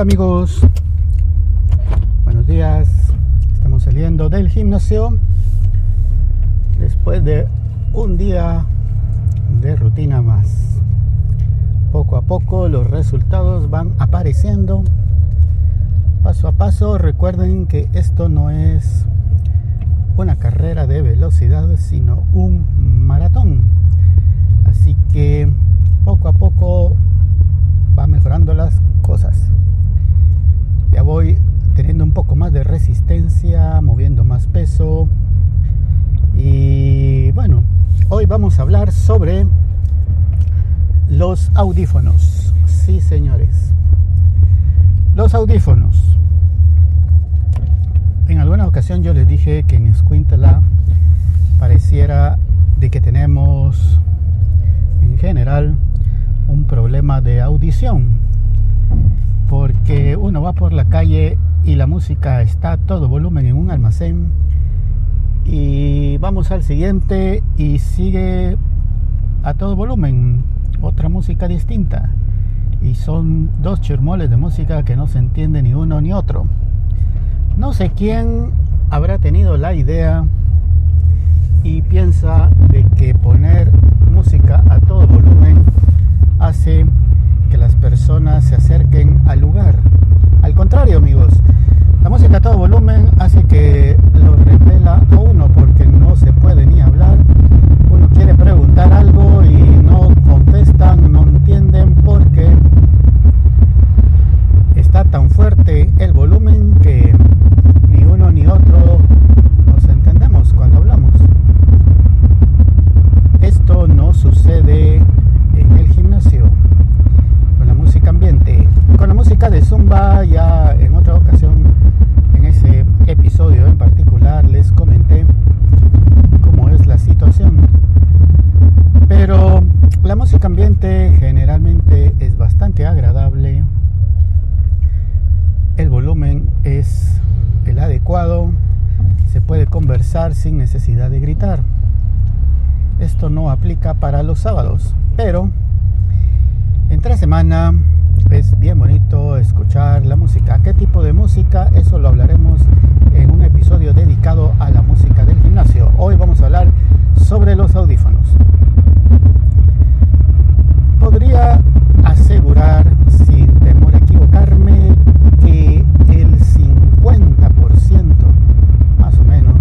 Hola amigos, buenos días. Estamos saliendo del gimnasio después de un día de rutina más. Poco a poco los resultados van apareciendo. Paso a paso, recuerden que esto no es una carrera de velocidad, sino un maratón. Así que poco a poco va mejorando las cosas. Ya voy teniendo un poco más de resistencia, moviendo más peso. Y bueno, hoy vamos a hablar sobre los audífonos. Sí, señores. Los audífonos. En alguna ocasión yo les dije que en Escuintla pareciera de que tenemos en general un problema de audición. Porque uno va por la calle y la música está todo volumen en un almacén. Y vamos al siguiente y sigue a todo volumen otra música distinta. Y son dos chirmoles de música que no se entiende ni uno ni otro. No sé quién habrá tenido la idea y piensa de que poner música a todo volumen hace que las personas se acerquen al lugar. Al contrario, amigos, la música a todo volumen hace que lo repela a uno porque no se puede ni hablar. Uno quiere preguntar algo y no contestan, no entienden porque está tan fuerte el volumen que ni uno ni otro nos entendemos cuando hablamos. Esto no sucede en el gimnasio con la música ambiente. Con la música de Zumba ya en otra ocasión, en ese episodio en particular, les comenté cómo es la situación. Pero la música ambiente generalmente es bastante agradable. El volumen es el adecuado. Se puede conversar sin necesidad de gritar. Esto no aplica para los sábados, pero entre semana es bien bonito escuchar la música. ¿Qué tipo de música? Eso lo hablaremos en un episodio dedicado a la música del gimnasio. Hoy vamos a hablar sobre los audífonos. Asegurar, sin temor a equivocarme, que el 50%, más o menos,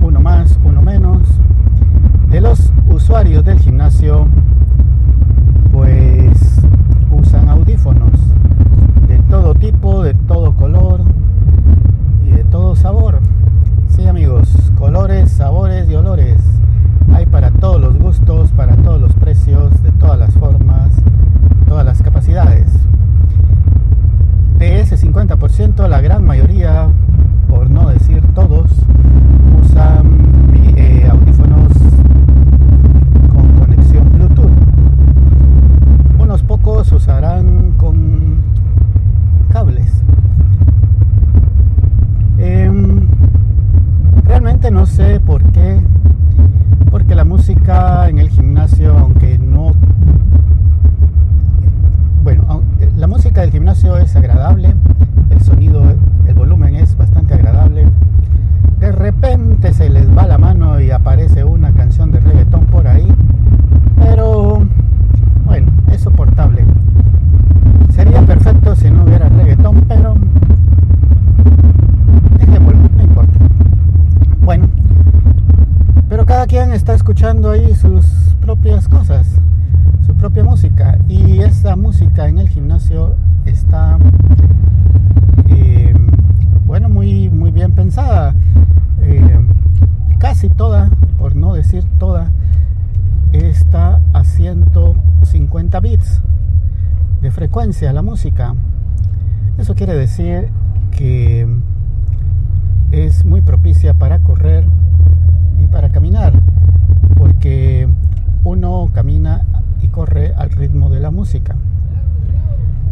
uno más, uno menos, de los usuarios del gimnasio pues usan audífonos de todo tipo, de todo color y de todo sabor. Sí amigos, colores, sabores y olores. Hay para todos los gustos, para todos los precios, de todas las formas, De ese 50%, la gran mayoría, por no decir todos, usan eh, audífonos con conexión Bluetooth. Unos pocos usarán con cables. Em, realmente no sé por qué, porque la música en el gimnasio, aunque no... Bueno, au- la música del gimnasio es agradable, el sonido, el volumen es bastante agradable. De repente se les va la mano y aparece una canción de reggaetón por ahí, pero bueno, es soportable. Sería perfecto si no hubiera reggaetón, pero dejémoslo, no importa. Bueno, pero cada quien está escuchando ahí sus propias cosas, su propia música, y esa música en el gimnasio está, eh, bueno, muy, muy bien pensada. Eh, casi toda, por no decir toda, está a 150 bits de frecuencia la música. Eso quiere decir que es muy propicia para correr y para caminar, porque uno camina y corre al ritmo de la música.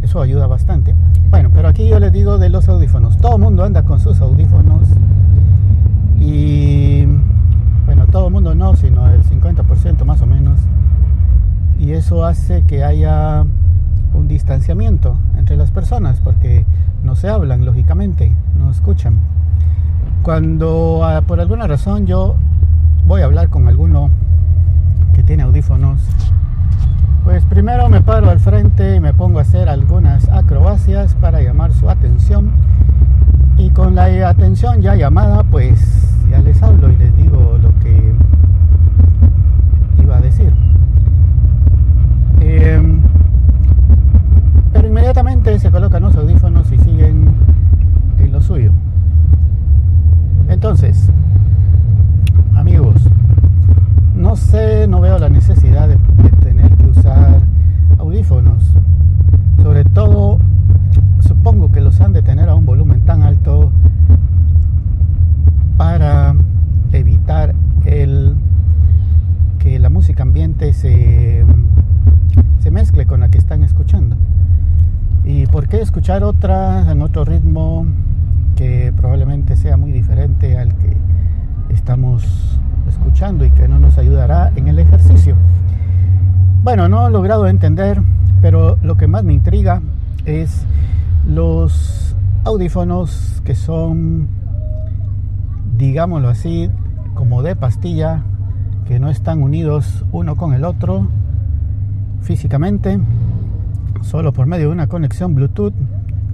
Eso ayuda bastante. Bueno, pero aquí yo les digo de los audífonos. Todo el mundo anda con sus audífonos y bueno, todo el mundo no, sino el 50% más o menos. Y eso hace que haya un distanciamiento entre las personas porque no se hablan, lógicamente, no escuchan. Cuando ah, por alguna razón yo voy a hablar con alguno que tiene audífonos, pues primero me paro al frente y me pongo a hacer algunas acrobacias para llamar su atención y con la atención ya llamada pues ya les hablo y les digo lo que iba a decir. Em, pero inmediatamente se colocan los audífonos y siguen en lo suyo. Entonces, amigos, no sé, no veo la necesidad de, tener que usar audífonos. Sobre todo, supongo que los han de tener a un volumen tan alto para evitar el que la ambiente se, se mezcle con la que están escuchando. ¿Y por qué escuchar otra en otro ritmo que probablemente sea muy diferente al que estamos escuchando y que no nos ayudará en el ejercicio. Bueno, no he logrado entender, pero lo que más me intriga es los audífonos que son, digámoslo así, como de pastilla, que no están unidos uno con el otro físicamente, solo por medio de una conexión Bluetooth,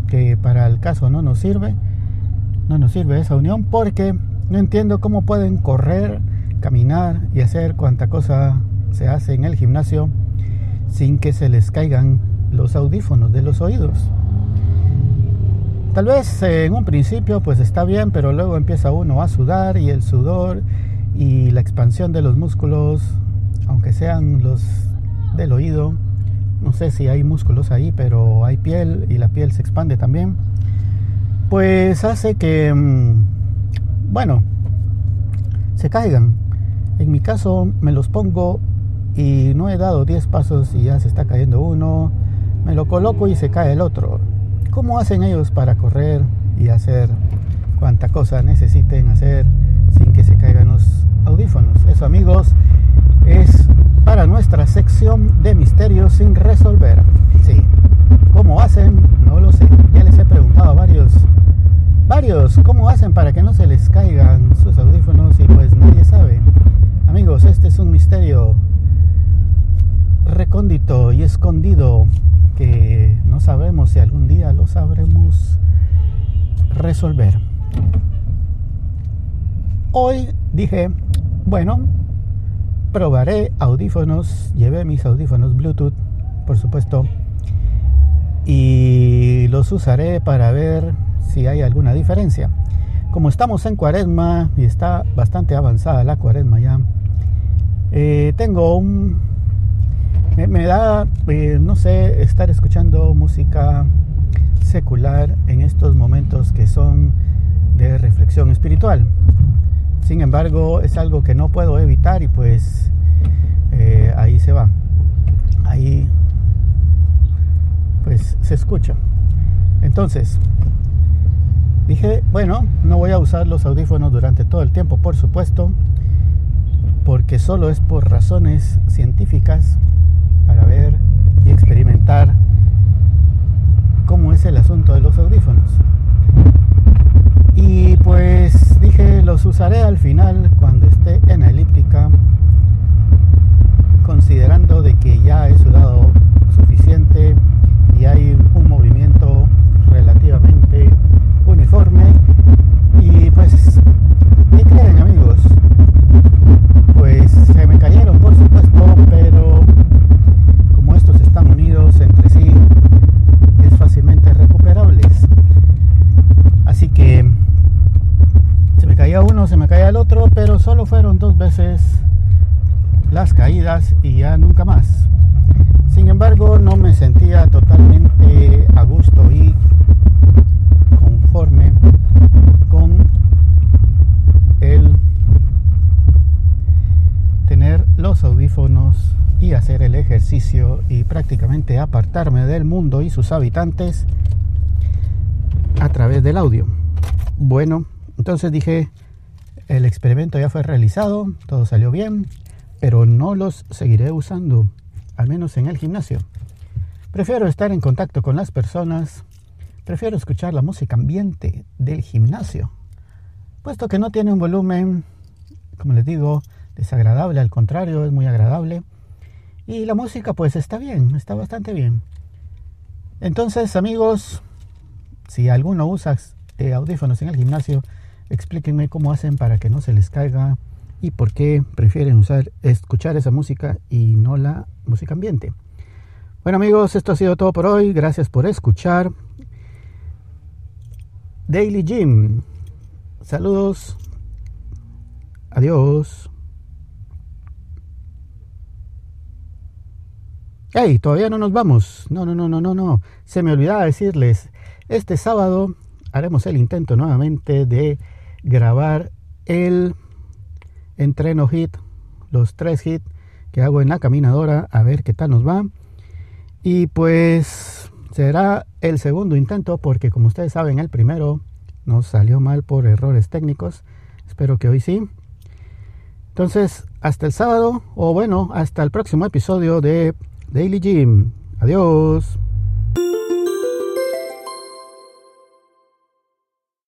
que para el caso no nos sirve no nos sirve esa unión porque no entiendo cómo pueden correr, caminar y hacer cuanta cosa se hace en el gimnasio sin que se les caigan los audífonos de los oídos. Tal vez en un principio pues está bien, pero luego empieza uno a sudar y el sudor y la expansión de los músculos, aunque sean los del oído, no sé si hay músculos ahí, pero hay piel y la piel se expande también pues hace que, mm, bueno, se caigan. En mi caso me los pongo y no he dado 10 pasos y ya se está cayendo uno, me lo coloco y se cae el otro. ¿Cómo hacen ellos para correr y hacer cuanta cosa necesiten hacer sin que se caigan los Eso amigos es para nuestra sección de misterios sin resolver. Sí, ¿cómo hacen? No lo sé. Ya les he preguntado a varios varios cómo hacen para que no se les caigan sus audífonos y pues nadie sabe. Amigos, este es un misterio recóndito y escondido que no sabemos si algún día lo sabremos resolver. Hoy dije, bueno, probaré audífonos, llevé mis audífonos Bluetooth, por supuesto, y los usaré para ver si hay alguna diferencia. Como estamos en cuaresma y está bastante avanzada la cuaresma ya, eh, tengo un... Me, da, eh, no sé, estar escuchando música secular en estos momentos que son de reflexión espiritual. Sin embargo, es algo que no puedo evitar y pues eh, ahí se va. Ahí pues se escucha. Entonces, Dije, bueno, no voy a usar los audífonos durante todo el tiempo, por supuesto, porque solo es por razones científicas para ver y experimentar cómo es el asunto de los audífonos. Y pues dije, los usaré al final cuando esté en elíptica, considerando de que ya he sudado suficiente y hay un movimiento relativamente uniforme y pues, ¿qué creen amigos? El otro, pero solo fueron dos veces las caídas y ya nunca más. Sin embargo, no me sentía totalmente a gusto y con el tener los audífonos y hacer el ejercicio y prácticamente apartarme del mundo y sus habitantes a través del audio. Bueno, entonces dije, el experimento ya fue realizado, todo salió bien, pero no los seguiré usando, al menos en el gimnasio. Prefiero estar en contacto con las personas, prefiero escuchar la música ambiente del gimnasio, puesto que no tiene un volumen, como les digo, desagradable, al contrario, es muy agradable. Y la música pues está bien, está bastante bien. Entonces amigos, si alguno usa audífonos en el gimnasio, explíquenme cómo hacen para que no se les caiga y por qué prefieren usar, escuchar esa música y no la música ambiente. Bueno amigos, esto ha sido todo por hoy. Gracias por escuchar. Daily Gym. Saludos. Adiós. Hey, todavía no nos vamos. No, no, no, no, no, no. Se me olvidaba decirles. Este sábado haremos el intento nuevamente de grabar el entreno hit, los tres hits que hago en la caminadora, a ver qué tal nos va. Y pues será el segundo intento porque como ustedes saben el primero nos salió mal por errores técnicos. Espero que hoy sí. Entonces, hasta el sábado o bueno, hasta el próximo episodio de Daily Gym. Adiós.